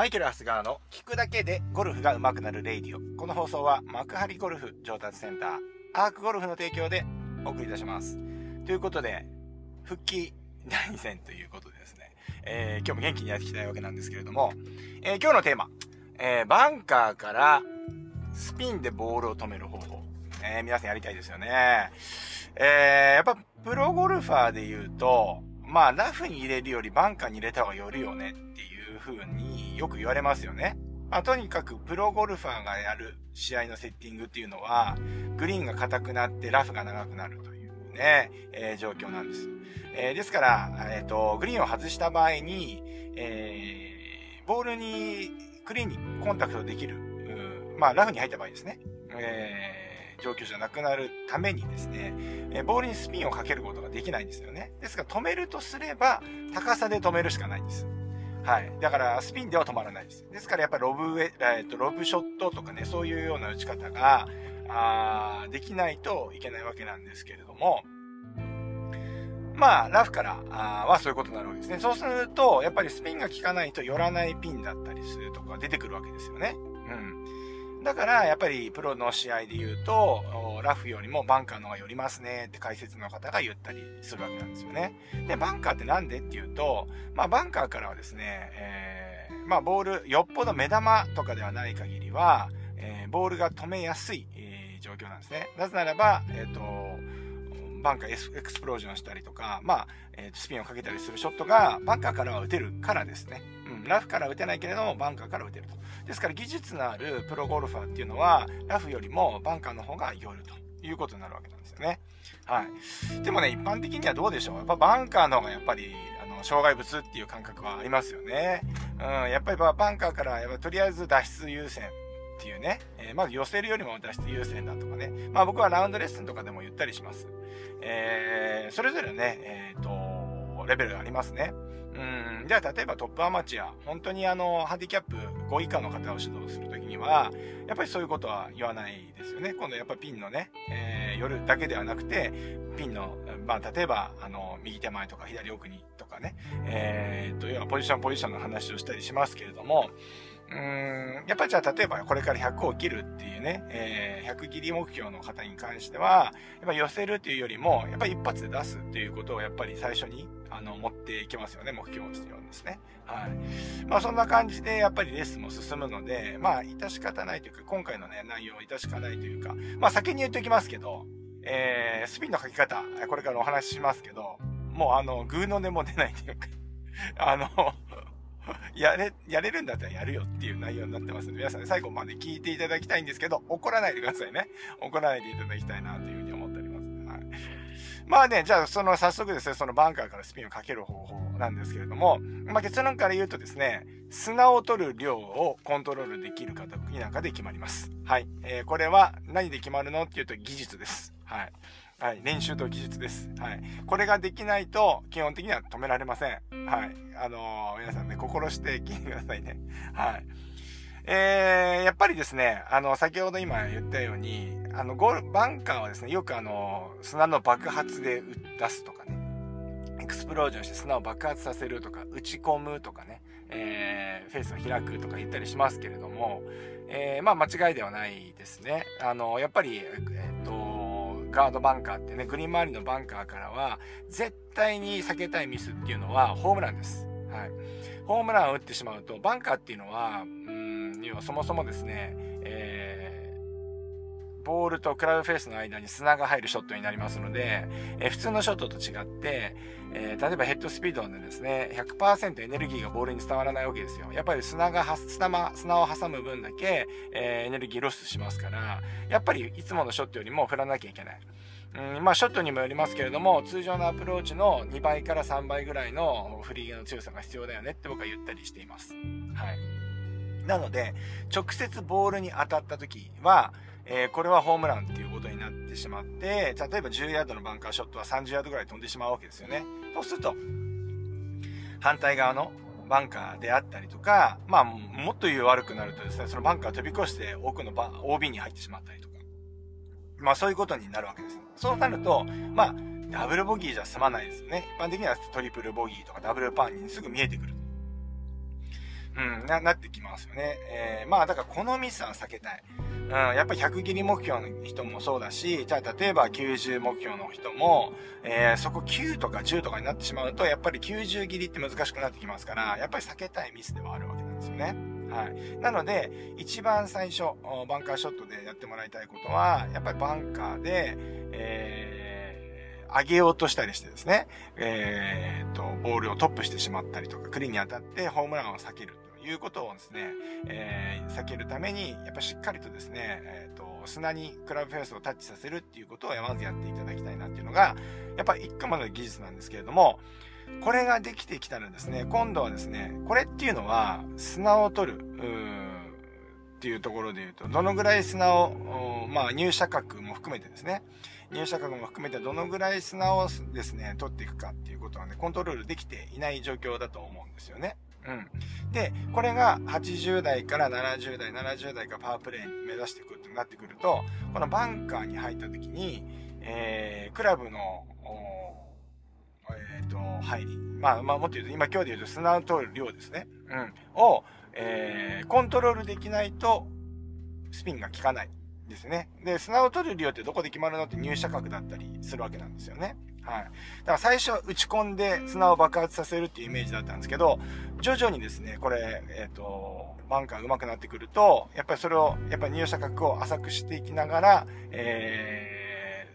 マイケル・ハスガーの聞くだけでゴルフが上手くなるレイディオ。この放送は幕張ゴルフ上達センター、アークゴルフの提供でお送りいたします。ということで、復帰第2戦ということでですね、えー、今日も元気にやっていきたいわけなんですけれども、えー、今日のテーマ、えー、バンカーからスピンでボールを止める方法。え、皆さんやりたいですよね。え、やっぱプロゴルファーで言うと、まあラフに入れるよりバンカーに入れた方がよるよねっていう風によく言われますよね。まあとにかくプロゴルファーがやる試合のセッティングっていうのは、グリーンが硬くなってラフが長くなるというね、えー、状況なんです。えー、ですから、えっ、ー、と、グリーンを外した場合に、えー、ボールに、クリーンにコンタクトできる、まあラフに入った場合ですね。えー状況じゃなくなるためにですね、えボールにスピンをかけることができないんですよね。ですから止めるとすれば、高さで止めるしかないんです。はい。だから、スピンでは止まらないです。ですから、やっぱりロブウェ、えっと、ロブショットとかね、そういうような打ち方が、あできないといけないわけなんですけれども、まあ、ラフからあはそういうことになるわけですね。そうすると、やっぱりスピンが効かないと寄らないピンだったりするとか出てくるわけですよね。だから、やっぱりプロの試合で言うと、ラフよりもバンカーの方が寄りますねって解説の方が言ったりするわけなんですよね。で、バンカーってなんでっていうと、まあバンカーからはですね、えー、まあボール、よっぽど目玉とかではない限りは、えー、ボールが止めやすい、えー、状況なんですね。なぜならば、えっ、と、バンカーエクスプロージョンしたりとか、まあ、えー、スピンをかけたりするショットがバンカーからは打てるからですね。うん、ラフから打てないけれども、バンカーから打てると。ですから技術のあるプロゴルファーっていうのは、ラフよりもバンカーの方が寄るということになるわけなんですよね。はい。でもね、一般的にはどうでしょうやっぱバンカーの方がやっぱり、あの、障害物っていう感覚はありますよね。うん、やっぱりバンカーからやっぱとりあえず脱出優先っていうね、えー、まず寄せるよりも脱出優先だとかね。まあ僕はラウンドレッスンとかでも言ったりします。えー、それぞれね、えっ、ー、と、レベルがありますね。うん、じゃあ例えばトップアマチュア、本当にあの、ハンディキャップ5以下の方を指導するときには、やっぱりそういうことは言わないですよね。今度やっぱピンのね、えー、夜だけではなくて、ピンの、まあ例えば、あの、右手前とか左奥にとかね、えー、と、要はポジションポジションの話をしたりしますけれども、うーん、やっぱりじゃあ例えばこれから100を切るっていうね、えー、100切り目標の方に関しては、やっぱ寄せるっていうよりも、やっぱり一発で出すっていうことをやっぱり最初に、あの、持っていきますよね、目標をしてるんですね。はい。まあそんな感じでやっぱりレッスンも進むので、まあ致し方ないというか、今回のね、内容は致し方ないというか、まあ先に言っておきますけど、えー、スピンの書き方、これからお話ししますけど、もうあの、グーの音も出ないというか、あの、やれ、やれるんだったらやるよっていう内容になってますので、皆さん、ね最後まで聞いていただきたいんですけど、怒らないでくださいね。怒らないでいただきたいなというふうに思っております。はい。まあね、じゃあ、その、早速ですね、そのバンカーからスピンをかける方法なんですけれども、まあ結論から言うとですね、砂を取る量をコントロールできるか否かで決まります。はい。えー、これは何で決まるのっていうと技術です。はい。はい。練習と技術です。はい。これができないと、基本的には止められません。はい。あのー、皆さんね、心して聞いてくださいね。はい。えー、やっぱりですね、あの、先ほど今言ったように、あの、ゴール、バンカーはですね、よくあの、砂の爆発で出すとかね、エクスプロージョンして砂を爆発させるとか、打ち込むとかね、えー、フェースを開くとか言ったりしますけれども、えー、まあ間違いではないですね。あの、やっぱり、えっ、と、ガードバンカーってね、グリーン周りのバンカーからは、絶対に避けたいミスっていうのはホームランです。はい。ホームランを打ってしまうと、バンカーっていうのは、うん、要はそもそもですね、ボールとクラブフェースの間に砂が入るショットになりますので、えー、普通のショットと違って、えー、例えばヘッドスピードでですね、100%エネルギーがボールに伝わらないわけですよ。やっぱり砂が、砂砂を挟む分だけ、えー、エネルギーロスしますから、やっぱりいつものショットよりも振らなきゃいけない。うん、まあ、ショットにもよりますけれども、通常のアプローチの2倍から3倍ぐらいの振り毛の強さが必要だよねって僕は言ったりしています。はい。なので、直接ボールに当たった時は、えー、これはホームランっていうことになってしまって、例えば10ヤードのバンカーショットは30ヤードぐらい飛んでしまうわけですよね。そうすると、反対側のバンカーであったりとか、まあ、もっと言う悪くなるとですね、そのバンカー飛び越して奥のバ OB に入ってしまったりとか、まあそういうことになるわけです。そうなると、まあ、ダブルボギーじゃ済まないですよね。一般的にはトリプルボギーとかダブルパンにすぐ見えてくる。うん、な、なってきますよね。えー、まあ、だからこのミスは避けたい。うん、やっぱり100切り目標の人もそうだし、じゃあ例えば90目標の人も、えー、そこ9とか10とかになってしまうと、やっぱり90切りって難しくなってきますから、やっぱり避けたいミスではあるわけなんですよね。はい。なので、一番最初、バンカーショットでやってもらいたいことは、やっぱりバンカーで、えー、上げようとしたりしてですね、えー、と、ボールをトップしてしまったりとか、クリーンに当たってホームランを避けるいうことをですね、えー、避けるために、やっぱしっかりとですね、えー、と、砂にクラブフェースをタッチさせるっていうことをまずやっていただきたいなっていうのが、やっぱ一個までの技術なんですけれども、これができてきたらですね、今度はですね、これっていうのは砂を取る、っていうところで言うと、どのぐらい砂を、まあ入射角も含めてですね、入射角も含めてどのぐらい砂をですね、取っていくかっていうことはね、コントロールできていない状況だと思うんですよね。うん。で、これが80代から70代、70代がパワープレイに目指していくってなってくると、このバンカーに入った時に、えー、クラブの、えっ、ー、と、入り。まあ、まあ、もっと言うと、今今日で言うと砂を取る量ですね。うん。を、えー、コントロールできないと、スピンが効かない。ですね。で、砂を取る量ってどこで決まるのって入射角だったりするわけなんですよね。はい。だから最初打ち込んで砂を爆発させるっていうイメージだったんですけど、徐々にですね、これ、えっ、ー、と、バンカーが上手くなってくると、やっぱりそれを、やっぱり入射角を浅くしていきながら、え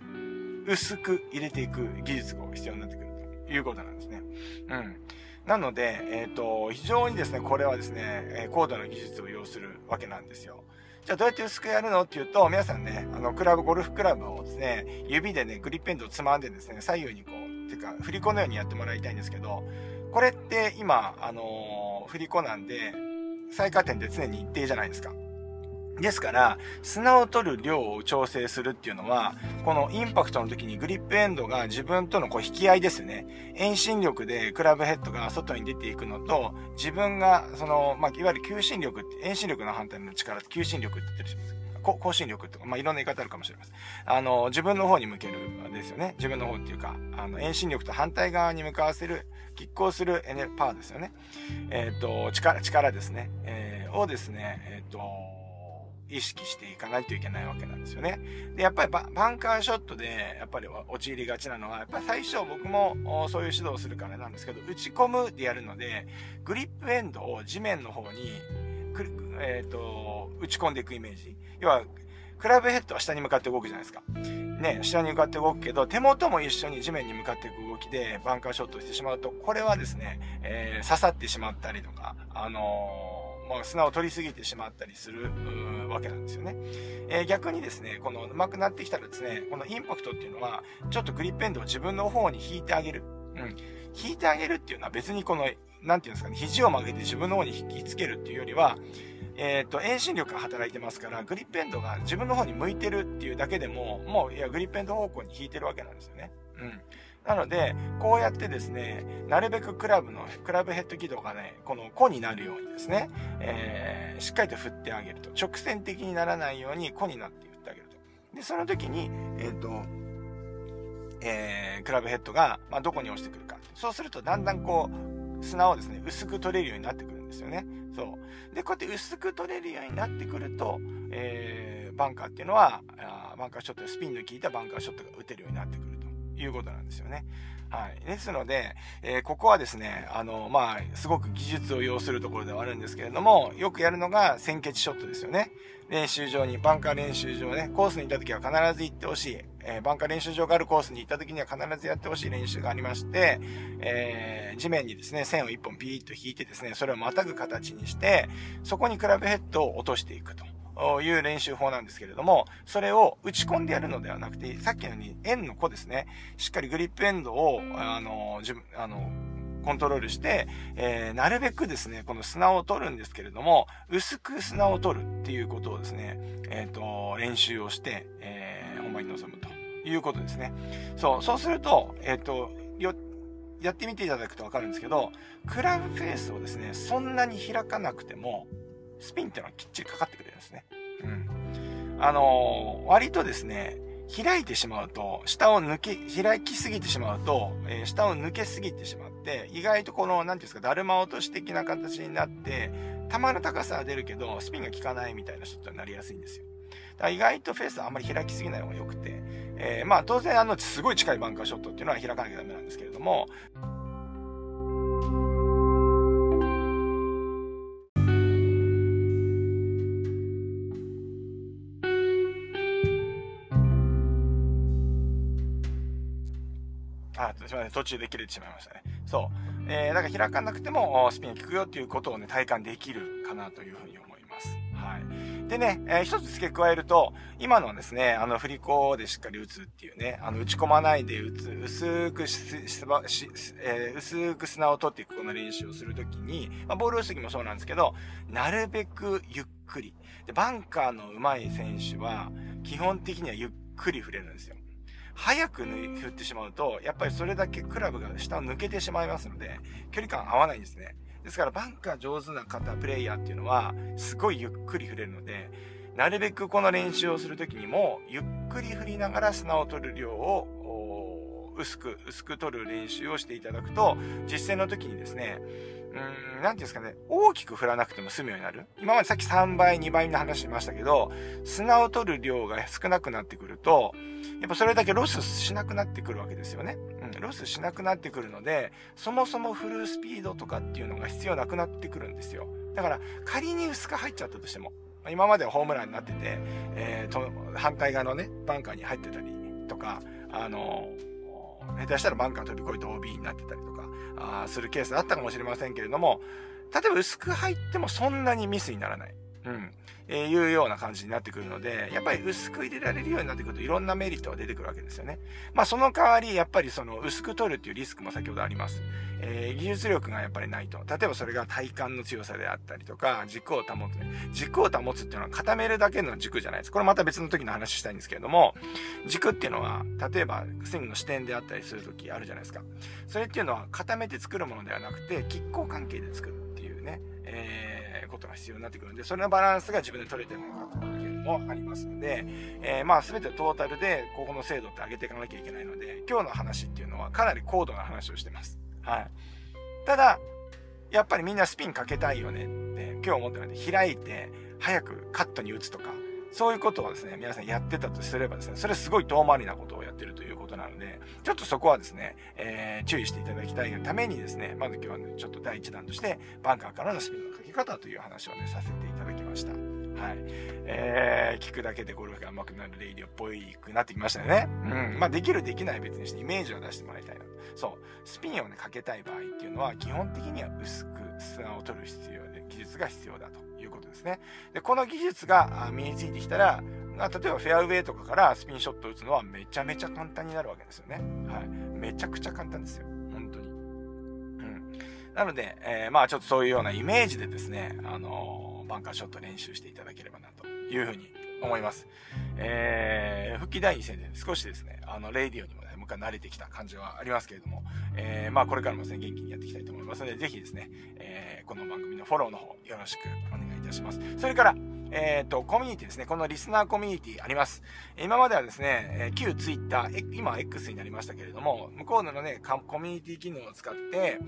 ー、薄く入れていく技術が必要になってくるということなんですね。うん。なので、えっ、ー、と、非常にですね、これはですね、え高度な技術を要するわけなんですよ。じゃあどうやって薄くやるの？っていうと、皆さんね、あの、クラブ、ゴルフクラブをですね、指でね、グリップエンドをつまんでですね、左右にこう、てか、振り子のようにやってもらいたいんですけど、これって今、あのー、振り子なんで、最下点で常に一定じゃないですか。ですから、砂を取る量を調整するっていうのは、このインパクトの時にグリップエンドが自分とのこう引き合いですね。遠心力でクラブヘッドが外に出ていくのと、自分が、その、まあ、いわゆる求心力って、遠心力の反対の力って求心力って言ったりします。更新力とか、まあ、いろんな言い方あるかもしれません。あの、自分の方に向けるですよね。自分の方っていうか、あの、遠心力と反対側に向かわせる、拮抗するエネパワーですよね。えっ、ー、と、力、力ですね。えー、をですね、えっ、ー、と、意識していかないといけないわけなんですよね。で、やっぱりバンカーショットで、やっぱり陥りがちなのは、やっぱり最初僕もそういう指導をするからなんですけど、打ち込むでやるので、グリップエンドを地面の方に、えっ、ー、と、打ち込んでいくイメージ。要は、クラブヘッドは下に向かって動くじゃないですか。ね、下に向かって動くけど、手元も一緒に地面に向かっていく動きでバンカーショットしてしまうと、これはですね、えー、刺さってしまったりとか、あのー、まあ、砂を取りすぎてしまったりするわけなんですよね。えー、逆にですね、この上手くなってきたらですね、このインパクトっていうのは、ちょっとグリップエンドを自分の方に引いてあげる。うん。引いてあげるっていうのは別にこの、なんていうんですかね、肘を曲げて自分の方に引きつけるっていうよりは、えっ、ー、と、遠心力が働いてますから、グリップエンドが自分の方に向いてるっていうだけでも、もう、いや、グリップエンド方向に引いてるわけなんですよね。うん。なので、こうやってですね、なるべくクラブの、クラブヘッド軌道がね、この弧になるようにですね、えー、しっかりと振ってあげると。直線的にならないように弧になって振ってあげると。で、その時に、えっ、ー、と、えー、クラブヘッドが、まあ、どこに押してくるか。そうすると、だんだんこう、砂をですね、薄く取れるようになってくるんですよね。そう。で、こうやって薄く取れるようになってくると、えー、バンカーっていうのは、あバンカーショット、スピンの効いたバンカーショットが打てるようになってくるいうことなんですよね。はい。ですので、えー、ここはですね、あの、まあ、すごく技術を要するところではあるんですけれども、よくやるのが先決ショットですよね。練習場に、バンカー練習場ね、コースに行った時は必ず行ってほしい。えー、バンカー練習場があるコースに行った時には必ずやってほしい練習がありまして、えー、地面にですね、線を一本ピーッと引いてですね、それをまたぐ形にして、そこにクラブヘッドを落としていくと。いう練習法なんですけれども、それを打ち込んでやるのではなくて、さっきのように円の子ですね、しっかりグリップエンドを、あの、自分、あの、コントロールして、えー、なるべくですね、この砂を取るんですけれども、薄く砂を取るっていうことをですね、えっ、ー、と、練習をして、えー、本番に臨むということですね。そう、そうすると、えっ、ー、と、やってみていただくとわかるんですけど、クラブフェースをですね、そんなに開かなくても、スピンっていうのはきっちりかかってくれるんですね。うん。あのー、割とですね、開いてしまうと、下を抜け、開きすぎてしまうと、えー、下を抜けすぎてしまって、意外とこの、なんていうんですか、だるま落とし的な形になって、球の高さは出るけど、スピンが効かないみたいなショットになりやすいんですよ。だから意外とフェースはあんまり開きすぎない方が良くて、えー、まあ当然あの、すごい近いバンカーショットっていうのは開かなきゃダメなんですけれども、あ、すみません。途中で切れてしまいましたね。そう。えー、だから開かなくてもスピンが効くよっていうことをね、体感できるかなというふうに思います。はい。でね、えー、一つ付け加えると、今のはですね、あの、振り子でしっかり打つっていうね、あの、打ち込まないで打つ、薄くし、えー、薄く砂を取っていくこの練習をするときに、まあ、ボール打つときもそうなんですけど、なるべくゆっくり。で、バンカーの上手い選手は、基本的にはゆっくり振れるんですよ。早く振ってしまうと、やっぱりそれだけクラブが下を抜けてしまいますので、距離感合わないんですね。ですからバンカー上手な方、プレイヤーっていうのは、すごいゆっくり振れるので、なるべくこの練習をするときにも、ゆっくり振りながら砂を取る量を、薄く、薄く取る練習をしていただくと、実戦の時にですね、うん、なんていうんですかね、大きく振らなくても済むようになる。今までさっき3倍、2倍の話しましたけど、砂を取る量が少なくなってくると、やっぱそれだけロスしなくなってくるわけですよね。うん、ロスしなくなってくるので、そもそもフルスピードとかっていうのが必要なくなってくるんですよ。だから、仮に薄く入っちゃったとしても、今まではホームランになってて、えー、と、反対側のね、バンカーに入ってたりとか、あの下手したらバンカー飛び越えて OB になってたりとか、あするケースあったかもしれませんけれども、例えば薄く入ってもそんなにミスにならない。うん。えー、いうような感じになってくるので、やっぱり薄く入れられるようになってくるといろんなメリットが出てくるわけですよね。まあその代わり、やっぱりその薄く取るっていうリスクも先ほどあります。えー、技術力がやっぱりないと。例えばそれが体幹の強さであったりとか、軸を保つね。軸を保つっていうのは固めるだけの軸じゃないです。これまた別の時の話したいんですけれども、軸っていうのは、例えばスイングの視点であったりする時あるじゃないですか。それっていうのは固めて作るものではなくて、拮抗関係で作るっていうね。えーことが必要になってくるんで、それのバランスが自分で取れてるのかというのもありますので、えー、まあ全てトータルでここの精度って上げていかなきゃいけないので、今日の話っていうのはかなり高度な話をしてます。はい。ただ、やっぱりみんなスピンかけたいよねって今日思ってるので、開いて早くカットに打つとか、そういうことをですね、皆さんやってたとすればですね、それすごい遠回りなことをやってるということなので、ちょっとそこはですね、えー、注意していただきたいがためにですね、まず今日はね、ちょっと第一弾として、バンカーからのスピンのかけ方という話をね、させていただきました。はい。えー、聞くだけでゴルフが上手くなるレイディオっぽいくなってきましたよね。うん。まあ、できるできない別にしてイメージを出してもらいたいな。そう。スピンをね、かけたい場合っていうのは、基本的には薄く砂を取る必要で、技術が必要だと。いうことですね。で、この技術が身についてきたら、例えばフェアウェイとかからスピンショットを打つのはめちゃめちゃ簡単になるわけですよね。はい。めちゃくちゃ簡単ですよ。本当に。うん。なので、えー、まあちょっとそういうようなイメージでですね、あのー、バンカーショット練習していただければなというふうに思います。えー、復帰第2戦で少しですね、あの、レイディオにもね、もう一回慣れてきた感じはありますけれども、えー、まあこれからもですね、元気にやっていきたいと思いますので、ぜひですね、えー、この番組のフォローの方よろしくお願いいたします。それから、えっ、ー、と、コミュニティですね。このリスナーコミュニティあります。今まではですね、え旧 Twitter、今 X になりましたけれども、向こうのね、コミュニティ機能を使って、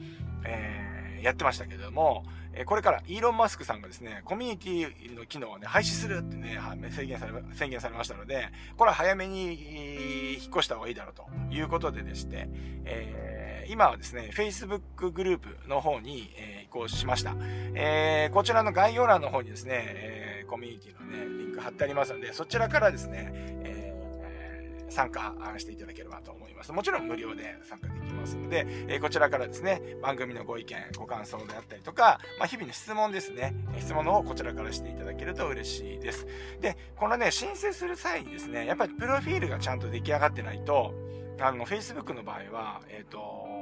えー、やってましたけれども、えこれからイーロン・マスクさんがですね、コミュニティの機能をね、廃止するってね、宣言され、宣言されましたので、これは早めに引っ越した方がいいだろうということででして、えー、今はですね、Facebook グループの方に、えー、移行しました。えー、こちらの概要欄の方にですね、えー、コミュニティのね、リンク貼ってありますので、そちらからですね、えー、参加していただければと思います。もちろん無料で参加できますので、えこちらからですね、番組のご意見、ご感想であったりとか、まあ、日々の質問ですね、質問の方をこちらからしていただけると嬉しいです。で、このね、申請する際にですね、やっぱりプロフィールがちゃんと出来上がってないと、あの、Facebook の場合は、えっ、と、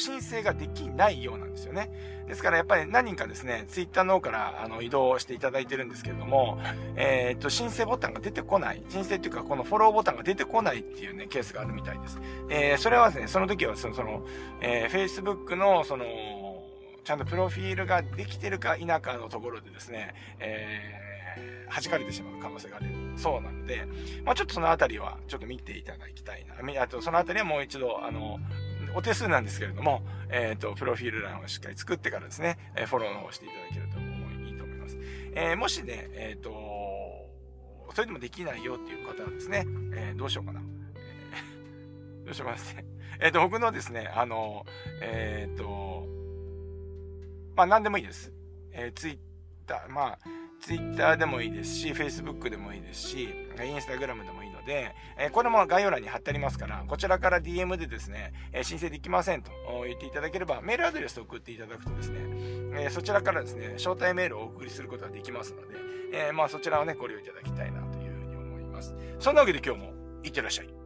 申請ができないようなんですよね。ですからやっぱり何人かですね、ツイッターの方からあの移動していただいてるんですけれども、えー、っと、申請ボタンが出てこない、申請っていうかこのフォローボタンが出てこないっていうね、ケースがあるみたいです。えー、それはですね、その時はその、その、えー、Facebook のその、ちゃんとプロフィールができてるか否かのところでですね、えー、弾かれてしまう可能性があるそうなので、まあちょっとそのあたりはちょっと見ていただきたいな。あとそのあたりはもう一度、あの、お手数なんですけれども、えっ、と、プロフィール欄をしっかり作ってからですね、えフォローの方していただけるといいと思います。えもしね、えっ、と、それでもできないよっていう方はですね、えどうしようかな。えどうしようかなですね。えっ、と、僕のですね、あの、えっ、と、まあ、何でもいいです。えー、ツイッター、まあ、ツイッターでもいいですし、Facebook でもいいですし、インスタグラムでもいいので、えー、これも概要欄に貼ってありますから、こちらから DM でですね、えー、申請できませんと言っていただければ、メールアドレスを送っていただくとですね、えー、そちらからですね、招待メールをお送りすることができますので、えまあそちらをね、ご利用いただきたいなというふうに思います。そんなわけで今日もいってらっしゃい。